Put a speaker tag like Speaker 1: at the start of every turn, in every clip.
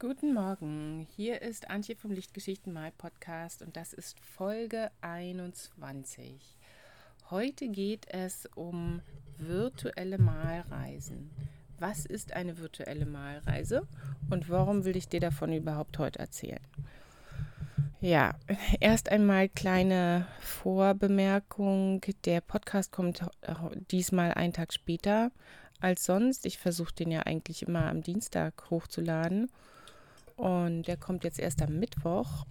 Speaker 1: Guten Morgen, hier ist Antje vom Lichtgeschichten Mal Podcast und das ist Folge 21. Heute geht es um virtuelle Malreisen. Was ist eine virtuelle Malreise und warum will ich dir davon überhaupt heute erzählen? Ja, erst einmal kleine Vorbemerkung. Der Podcast kommt diesmal einen Tag später als sonst. Ich versuche den ja eigentlich immer am Dienstag hochzuladen. Und der kommt jetzt erst am Mittwoch.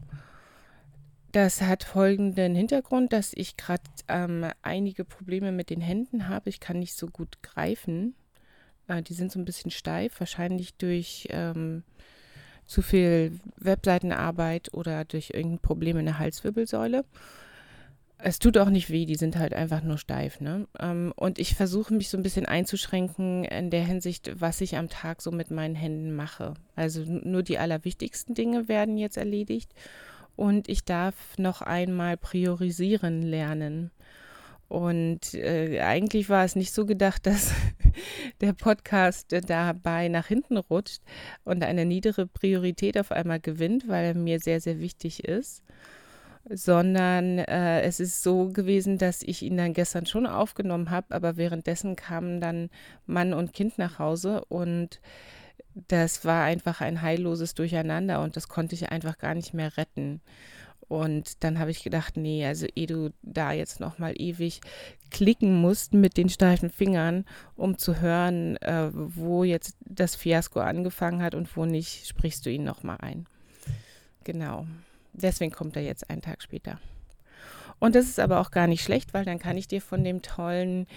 Speaker 1: Das hat folgenden Hintergrund, dass ich gerade ähm, einige Probleme mit den Händen habe. Ich kann nicht so gut greifen. Äh, die sind so ein bisschen steif, wahrscheinlich durch ähm, zu viel Webseitenarbeit oder durch irgendein Problem in der Halswirbelsäule. Es tut auch nicht weh, die sind halt einfach nur steif. Ne? Ähm, und ich versuche mich so ein bisschen einzuschränken in der Hinsicht, was ich am Tag so mit meinen Händen mache. Also nur die allerwichtigsten Dinge werden jetzt erledigt. Und ich darf noch einmal priorisieren lernen. Und äh, eigentlich war es nicht so gedacht, dass der Podcast äh, dabei nach hinten rutscht und eine niedere Priorität auf einmal gewinnt, weil er mir sehr, sehr wichtig ist sondern äh, es ist so gewesen, dass ich ihn dann gestern schon aufgenommen habe, aber währenddessen kamen dann Mann und Kind nach Hause und das war einfach ein heilloses Durcheinander und das konnte ich einfach gar nicht mehr retten. Und dann habe ich gedacht, nee, also ehe du da jetzt nochmal ewig klicken musst mit den steifen Fingern, um zu hören, äh, wo jetzt das Fiasko angefangen hat und wo nicht, sprichst du ihn nochmal ein. Genau deswegen kommt er jetzt einen Tag später. Und das ist aber auch gar nicht schlecht, weil dann kann ich dir von dem tollen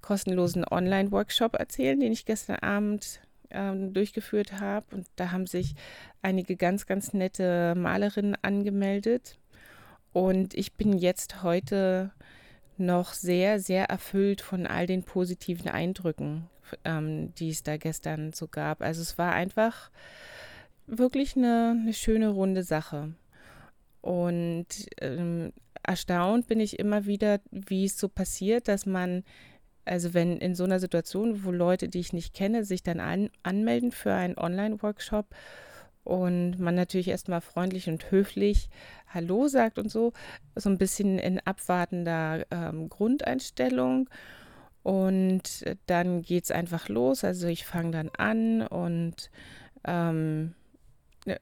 Speaker 1: kostenlosen Online-Workshop erzählen, den ich gestern Abend ähm, durchgeführt habe. Und da haben sich einige ganz, ganz nette Malerinnen angemeldet. Und ich bin jetzt heute noch sehr, sehr erfüllt von all den positiven Eindrücken, ähm, die es da gestern so gab. Also es war einfach wirklich eine, eine schöne runde Sache. Und ähm, erstaunt bin ich immer wieder, wie es so passiert, dass man, also wenn in so einer Situation, wo Leute, die ich nicht kenne, sich dann an, anmelden für einen Online-Workshop und man natürlich erstmal freundlich und höflich Hallo sagt und so, so ein bisschen in abwartender ähm, Grundeinstellung. Und dann geht es einfach los. Also ich fange dann an und ähm, äh,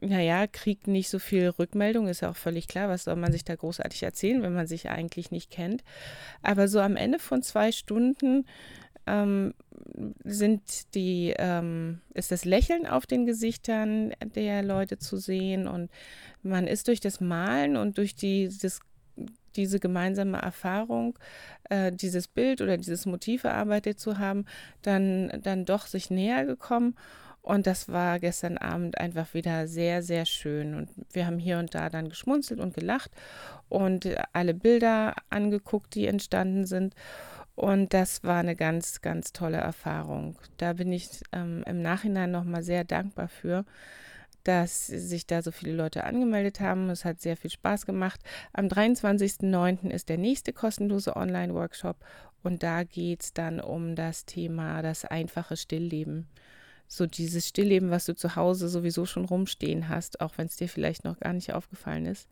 Speaker 1: naja, kriegt nicht so viel Rückmeldung, ist ja auch völlig klar, was soll man sich da großartig erzählen, wenn man sich eigentlich nicht kennt. Aber so am Ende von zwei Stunden ähm, sind die, ähm, ist das Lächeln auf den Gesichtern der Leute zu sehen und man ist durch das Malen und durch die, das, diese gemeinsame Erfahrung, äh, dieses Bild oder dieses Motiv erarbeitet zu haben, dann, dann doch sich näher gekommen. Und das war gestern Abend einfach wieder sehr, sehr schön. Und wir haben hier und da dann geschmunzelt und gelacht und alle Bilder angeguckt, die entstanden sind. Und das war eine ganz, ganz tolle Erfahrung. Da bin ich ähm, im Nachhinein nochmal sehr dankbar für, dass sich da so viele Leute angemeldet haben. Es hat sehr viel Spaß gemacht. Am 23.09. ist der nächste kostenlose Online-Workshop und da geht es dann um das Thema das einfache Stillleben so dieses Stillleben, was du zu Hause sowieso schon rumstehen hast, auch wenn es dir vielleicht noch gar nicht aufgefallen ist.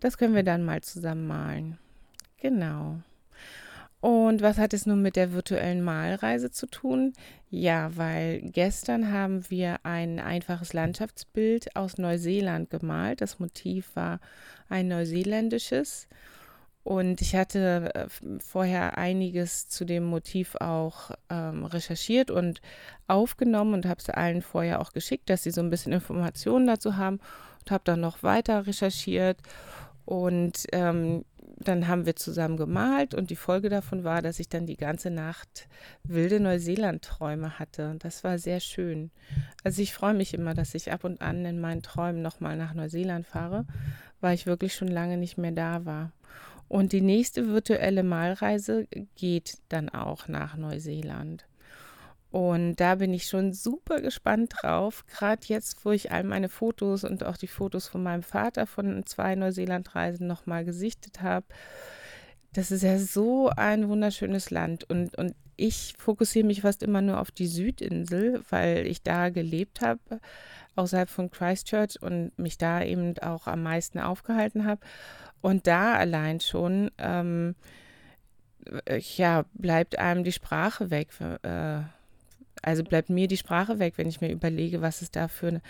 Speaker 1: Das können wir dann mal zusammen malen. Genau. Und was hat es nun mit der virtuellen Malreise zu tun? Ja, weil gestern haben wir ein einfaches Landschaftsbild aus Neuseeland gemalt. Das Motiv war ein neuseeländisches. Und ich hatte äh, vorher einiges zu dem Motiv auch ähm, recherchiert und aufgenommen und habe es allen vorher auch geschickt, dass sie so ein bisschen Informationen dazu haben und habe dann noch weiter recherchiert. Und ähm, dann haben wir zusammen gemalt und die Folge davon war, dass ich dann die ganze Nacht wilde Neuseeland-Träume hatte. Das war sehr schön. Also ich freue mich immer, dass ich ab und an in meinen Träumen nochmal nach Neuseeland fahre, weil ich wirklich schon lange nicht mehr da war. Und die nächste virtuelle Malreise geht dann auch nach Neuseeland. Und da bin ich schon super gespannt drauf. Gerade jetzt, wo ich all meine Fotos und auch die Fotos von meinem Vater von zwei Neuseelandreisen nochmal gesichtet habe. Das ist ja so ein wunderschönes Land. Und, und ich fokussiere mich fast immer nur auf die Südinsel, weil ich da gelebt habe, außerhalb von Christchurch und mich da eben auch am meisten aufgehalten habe. Und da allein schon, ähm, ja, bleibt einem die Sprache weg. Äh, also bleibt mir die Sprache weg, wenn ich mir überlege, was es da für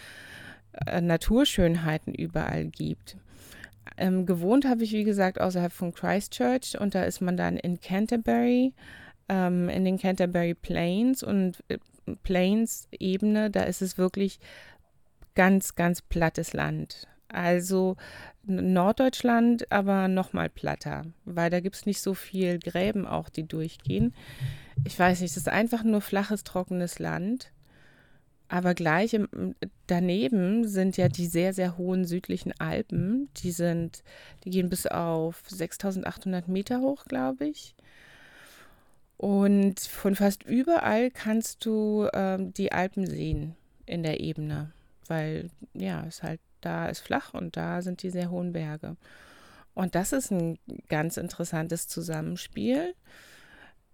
Speaker 1: äh, Naturschönheiten überall gibt. Ähm, gewohnt habe ich, wie gesagt, außerhalb von Christchurch und da ist man dann in Canterbury, ähm, in den Canterbury Plains und äh, Plains-Ebene, da ist es wirklich ganz, ganz plattes Land. Also Norddeutschland, aber nochmal platter, weil da gibt es nicht so viel Gräben auch, die durchgehen. Ich weiß nicht, es ist einfach nur flaches, trockenes Land. Aber gleich im, daneben sind ja die sehr, sehr hohen südlichen Alpen. Die sind, die gehen bis auf 6800 Meter hoch, glaube ich. Und von fast überall kannst du ähm, die Alpen sehen in der Ebene, weil ja, es halt da ist flach und da sind die sehr hohen Berge. Und das ist ein ganz interessantes Zusammenspiel.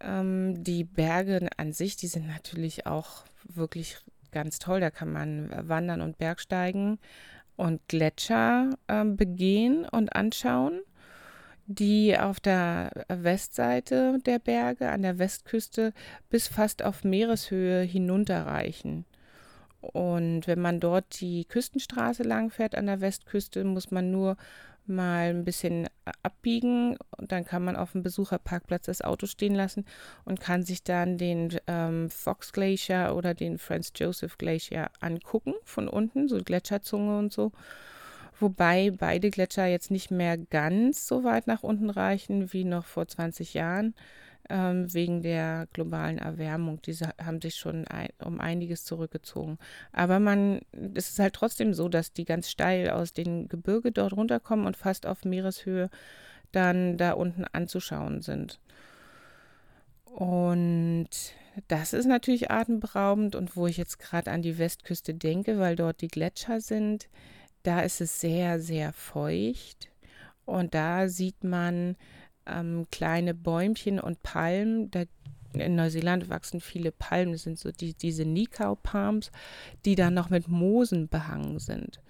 Speaker 1: Ähm, die Berge an sich, die sind natürlich auch wirklich ganz toll. Da kann man wandern und Bergsteigen und Gletscher äh, begehen und anschauen, die auf der Westseite der Berge an der Westküste bis fast auf Meereshöhe hinunterreichen. Und wenn man dort die Küstenstraße langfährt an der Westküste, muss man nur mal ein bisschen abbiegen und dann kann man auf dem Besucherparkplatz das Auto stehen lassen und kann sich dann den ähm, Fox Glacier oder den Franz Joseph Glacier angucken von unten, so Gletscherzunge und so. Wobei beide Gletscher jetzt nicht mehr ganz so weit nach unten reichen wie noch vor 20 Jahren ähm, wegen der globalen Erwärmung. Diese haben sich schon ein, um einiges zurückgezogen. Aber man, es ist halt trotzdem so, dass die ganz steil aus den Gebirge dort runterkommen und fast auf Meereshöhe dann da unten anzuschauen sind. Und das ist natürlich atemberaubend und wo ich jetzt gerade an die Westküste denke, weil dort die Gletscher sind, da ist es sehr, sehr feucht und da sieht man ähm, kleine Bäumchen und Palmen. Da in Neuseeland wachsen viele Palmen, das sind so die, diese Nikau Palms, die dann noch mit Moosen behangen sind.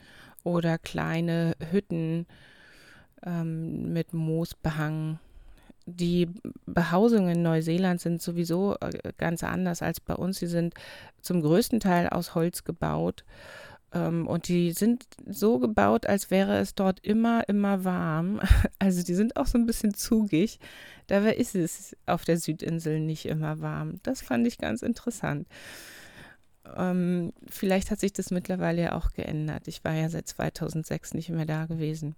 Speaker 1: Oder kleine Hütten ähm, mit Moos behangen. Die Behausungen in Neuseeland sind sowieso äh, ganz anders als bei uns. Sie sind zum größten Teil aus Holz gebaut und die sind so gebaut, als wäre es dort immer, immer warm. Also die sind auch so ein bisschen zugig. Dabei ist es auf der Südinsel nicht immer warm. Das fand ich ganz interessant. Ähm, vielleicht hat sich das mittlerweile ja auch geändert. Ich war ja seit 2006 nicht mehr da gewesen.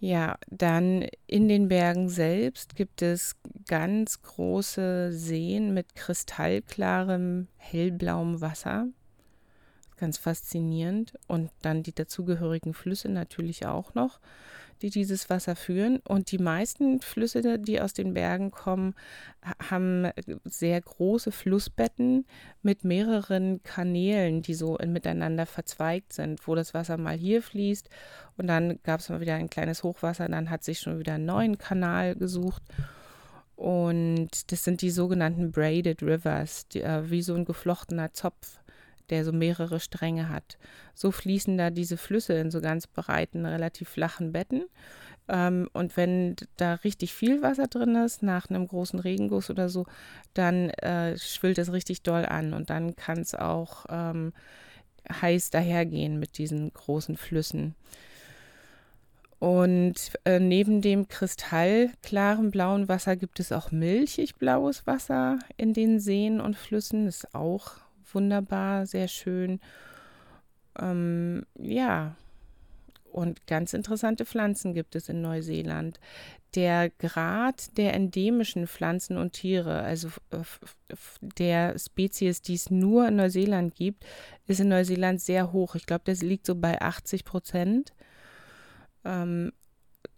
Speaker 1: Ja, dann in den Bergen selbst gibt es ganz große Seen mit kristallklarem, hellblauem Wasser ganz faszinierend. Und dann die dazugehörigen Flüsse natürlich auch noch, die dieses Wasser führen. Und die meisten Flüsse, die aus den Bergen kommen, haben sehr große Flussbetten mit mehreren Kanälen, die so miteinander verzweigt sind, wo das Wasser mal hier fließt und dann gab es mal wieder ein kleines Hochwasser, dann hat sich schon wieder einen neuen Kanal gesucht. Und das sind die sogenannten Braided Rivers, die, äh, wie so ein geflochtener Zopf der so mehrere Stränge hat. So fließen da diese Flüsse in so ganz breiten, relativ flachen Betten. Ähm, und wenn da richtig viel Wasser drin ist, nach einem großen Regenguss oder so, dann äh, schwillt es richtig doll an und dann kann es auch ähm, heiß dahergehen mit diesen großen Flüssen. Und äh, neben dem kristallklaren blauen Wasser gibt es auch milchig blaues Wasser in den Seen und Flüssen. Das ist auch wunderbar, sehr schön. Ähm, ja, und ganz interessante Pflanzen gibt es in Neuseeland. Der Grad der endemischen Pflanzen und Tiere, also der Spezies, die es nur in Neuseeland gibt, ist in Neuseeland sehr hoch. Ich glaube, das liegt so bei 80 Prozent. Ähm,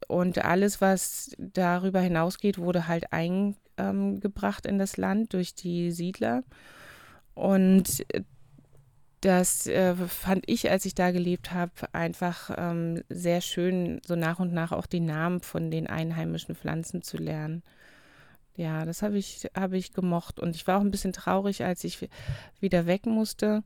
Speaker 1: und alles, was darüber hinausgeht, wurde halt eingebracht in das Land durch die Siedler. Und das äh, fand ich, als ich da gelebt habe, einfach ähm, sehr schön, so nach und nach auch die Namen von den einheimischen Pflanzen zu lernen. Ja, das habe ich, hab ich gemocht. Und ich war auch ein bisschen traurig, als ich wieder weg musste,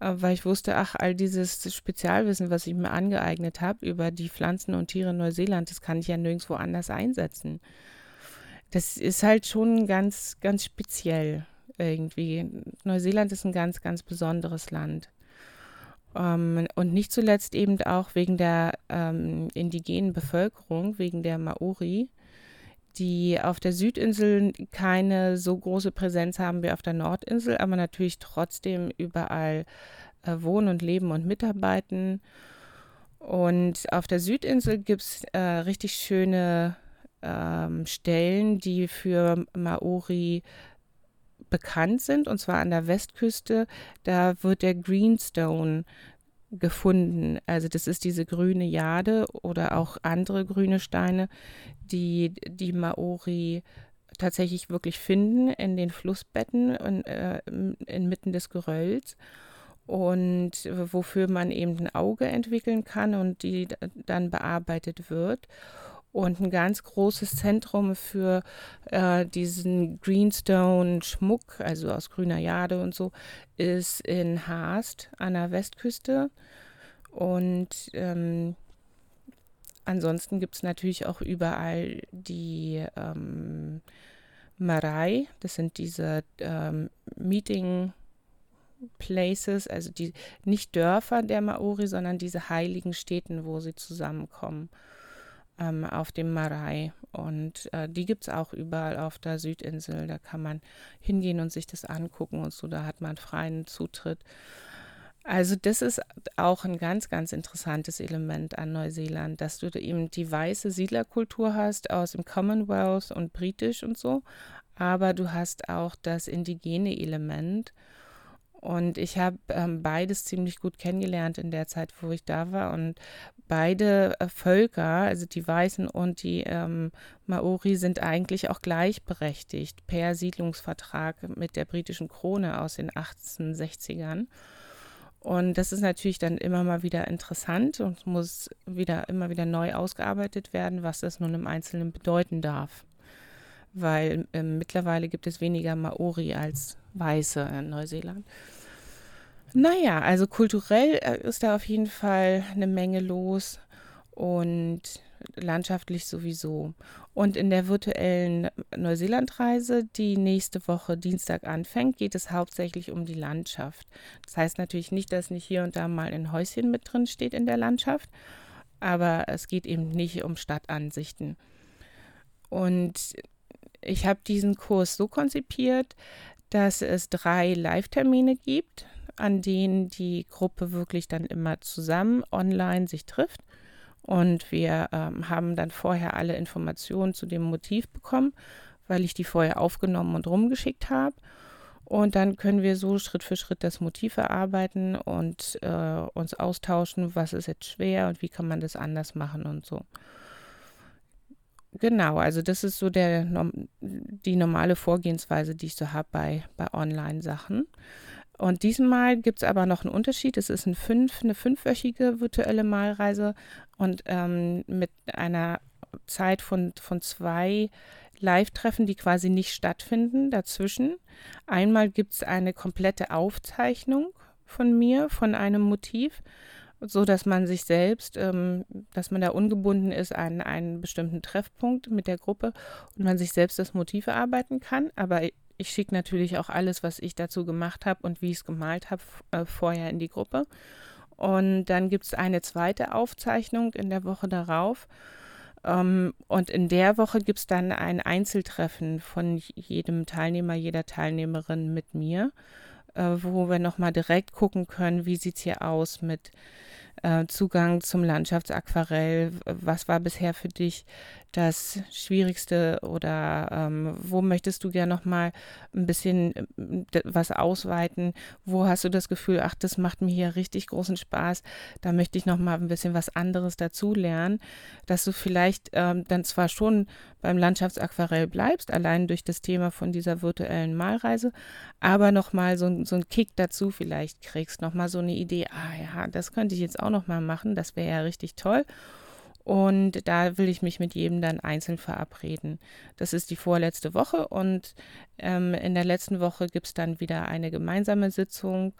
Speaker 1: äh, weil ich wusste, ach, all dieses Spezialwissen, was ich mir angeeignet habe über die Pflanzen und Tiere in Neuseeland, das kann ich ja nirgendwo anders einsetzen. Das ist halt schon ganz, ganz speziell irgendwie. Neuseeland ist ein ganz, ganz besonderes Land. Ähm, und nicht zuletzt eben auch wegen der ähm, indigenen Bevölkerung, wegen der Maori, die auf der Südinsel keine so große Präsenz haben wie auf der Nordinsel, aber natürlich trotzdem überall äh, wohnen und leben und mitarbeiten. Und auf der Südinsel gibt es äh, richtig schöne ähm, Stellen, die für Maori bekannt sind, und zwar an der Westküste. Da wird der Greenstone gefunden. Also das ist diese grüne Jade oder auch andere grüne Steine, die die Maori tatsächlich wirklich finden in den Flussbetten und äh, inmitten des Gerölls und wofür man eben ein Auge entwickeln kann und die dann bearbeitet wird. Und ein ganz großes Zentrum für äh, diesen Greenstone-Schmuck, also aus grüner Jade und so, ist in Haast an der Westküste. Und ähm, ansonsten gibt es natürlich auch überall die ähm, Marei, das sind diese ähm, Meeting Places, also die nicht Dörfer der Maori, sondern diese heiligen Städten, wo sie zusammenkommen ähm, auf dem Marei. Und äh, die gibt es auch überall auf der Südinsel. Da kann man hingehen und sich das angucken und so. Da hat man freien Zutritt. Also das ist auch ein ganz, ganz interessantes Element an Neuseeland, dass du eben die weiße Siedlerkultur hast aus dem Commonwealth und britisch und so, aber du hast auch das indigene Element und ich habe ähm, beides ziemlich gut kennengelernt in der Zeit, wo ich da war. Und beide äh, Völker, also die Weißen und die ähm, Maori, sind eigentlich auch gleichberechtigt per Siedlungsvertrag mit der britischen Krone aus den 1860ern. Und das ist natürlich dann immer mal wieder interessant und muss wieder immer wieder neu ausgearbeitet werden, was das nun im Einzelnen bedeuten darf. Weil äh, mittlerweile gibt es weniger Maori als Weiße in Neuseeland. Naja, also kulturell äh, ist da auf jeden Fall eine Menge los und landschaftlich sowieso. Und in der virtuellen Neuseelandreise, die nächste Woche Dienstag anfängt, geht es hauptsächlich um die Landschaft. Das heißt natürlich nicht, dass nicht hier und da mal ein Häuschen mit drin steht in der Landschaft, aber es geht eben nicht um Stadtansichten. Und ich habe diesen Kurs so konzipiert, dass es drei Live-Termine gibt an denen die Gruppe wirklich dann immer zusammen online sich trifft. Und wir ähm, haben dann vorher alle Informationen zu dem Motiv bekommen, weil ich die vorher aufgenommen und rumgeschickt habe. Und dann können wir so Schritt für Schritt das Motiv erarbeiten und äh, uns austauschen, was ist jetzt schwer und wie kann man das anders machen und so. Genau, also das ist so der, die normale Vorgehensweise, die ich so habe bei, bei Online-Sachen. Und diesmal gibt es aber noch einen Unterschied. Es ist ein fünf, eine fünfwöchige virtuelle Malreise und ähm, mit einer Zeit von, von zwei Live-Treffen, die quasi nicht stattfinden dazwischen. Einmal gibt es eine komplette Aufzeichnung von mir, von einem Motiv, so dass man sich selbst, ähm, dass man da ungebunden ist an einen bestimmten Treffpunkt mit der Gruppe und man sich selbst das Motiv erarbeiten kann. Aber ich schicke natürlich auch alles, was ich dazu gemacht habe und wie ich es gemalt habe, äh, vorher in die Gruppe. Und dann gibt es eine zweite Aufzeichnung in der Woche darauf. Ähm, und in der Woche gibt es dann ein Einzeltreffen von jedem Teilnehmer, jeder Teilnehmerin mit mir, äh, wo wir nochmal direkt gucken können, wie sieht es hier aus mit äh, Zugang zum Landschaftsaquarell. Was war bisher für dich das Schwierigste oder ähm, wo möchtest du gerne noch mal ein bisschen äh, was ausweiten? Wo hast du das Gefühl, ach, das macht mir hier richtig großen Spaß, da möchte ich noch mal ein bisschen was anderes dazu lernen, dass du vielleicht ähm, dann zwar schon beim Landschaftsaquarell bleibst, allein durch das Thema von dieser virtuellen Malreise, aber noch mal so, so einen Kick dazu vielleicht kriegst, noch mal so eine Idee, ah ja, das könnte ich jetzt auch noch mal machen, das wäre ja richtig toll. Und da will ich mich mit jedem dann einzeln verabreden. Das ist die vorletzte Woche und ähm, in der letzten Woche gibt es dann wieder eine gemeinsame Sitzung,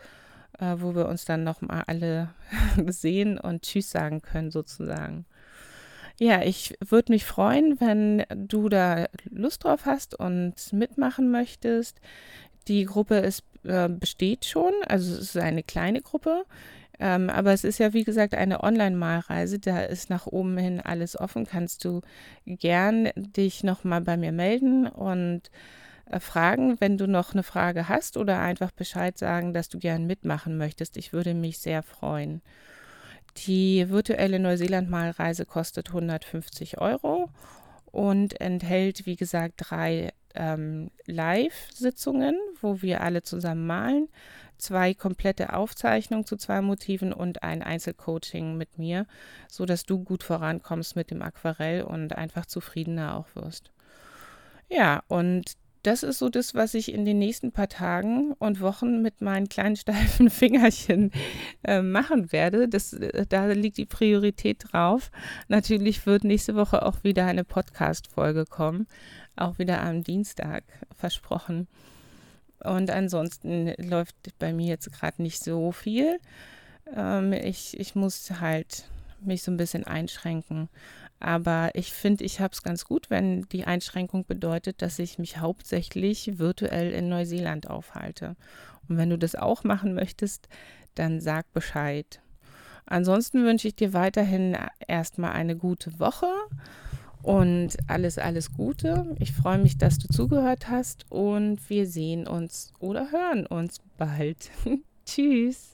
Speaker 1: äh, wo wir uns dann nochmal alle sehen und Tschüss sagen können sozusagen. Ja, ich würde mich freuen, wenn du da Lust drauf hast und mitmachen möchtest. Die Gruppe ist, äh, besteht schon, also es ist eine kleine Gruppe. Ähm, aber es ist ja, wie gesagt, eine Online-Malreise. Da ist nach oben hin alles offen. Kannst du gern dich nochmal bei mir melden und äh, fragen, wenn du noch eine Frage hast oder einfach Bescheid sagen, dass du gern mitmachen möchtest. Ich würde mich sehr freuen. Die virtuelle Neuseeland-Malreise kostet 150 Euro und enthält, wie gesagt, drei ähm, Live-Sitzungen, wo wir alle zusammen malen, zwei komplette Aufzeichnungen zu zwei Motiven und ein Einzelcoaching mit mir, sodass du gut vorankommst mit dem Aquarell und einfach zufriedener auch wirst. Ja, und das ist so das, was ich in den nächsten paar Tagen und Wochen mit meinen kleinen steifen Fingerchen äh, machen werde. Das, äh, da liegt die Priorität drauf. Natürlich wird nächste Woche auch wieder eine Podcast-Folge kommen. Auch wieder am Dienstag versprochen. Und ansonsten läuft bei mir jetzt gerade nicht so viel. Ähm, ich, ich muss halt mich so ein bisschen einschränken. Aber ich finde, ich habe es ganz gut, wenn die Einschränkung bedeutet, dass ich mich hauptsächlich virtuell in Neuseeland aufhalte. Und wenn du das auch machen möchtest, dann sag Bescheid. Ansonsten wünsche ich dir weiterhin erstmal eine gute Woche und alles, alles Gute. Ich freue mich, dass du zugehört hast und wir sehen uns oder hören uns bald. Tschüss.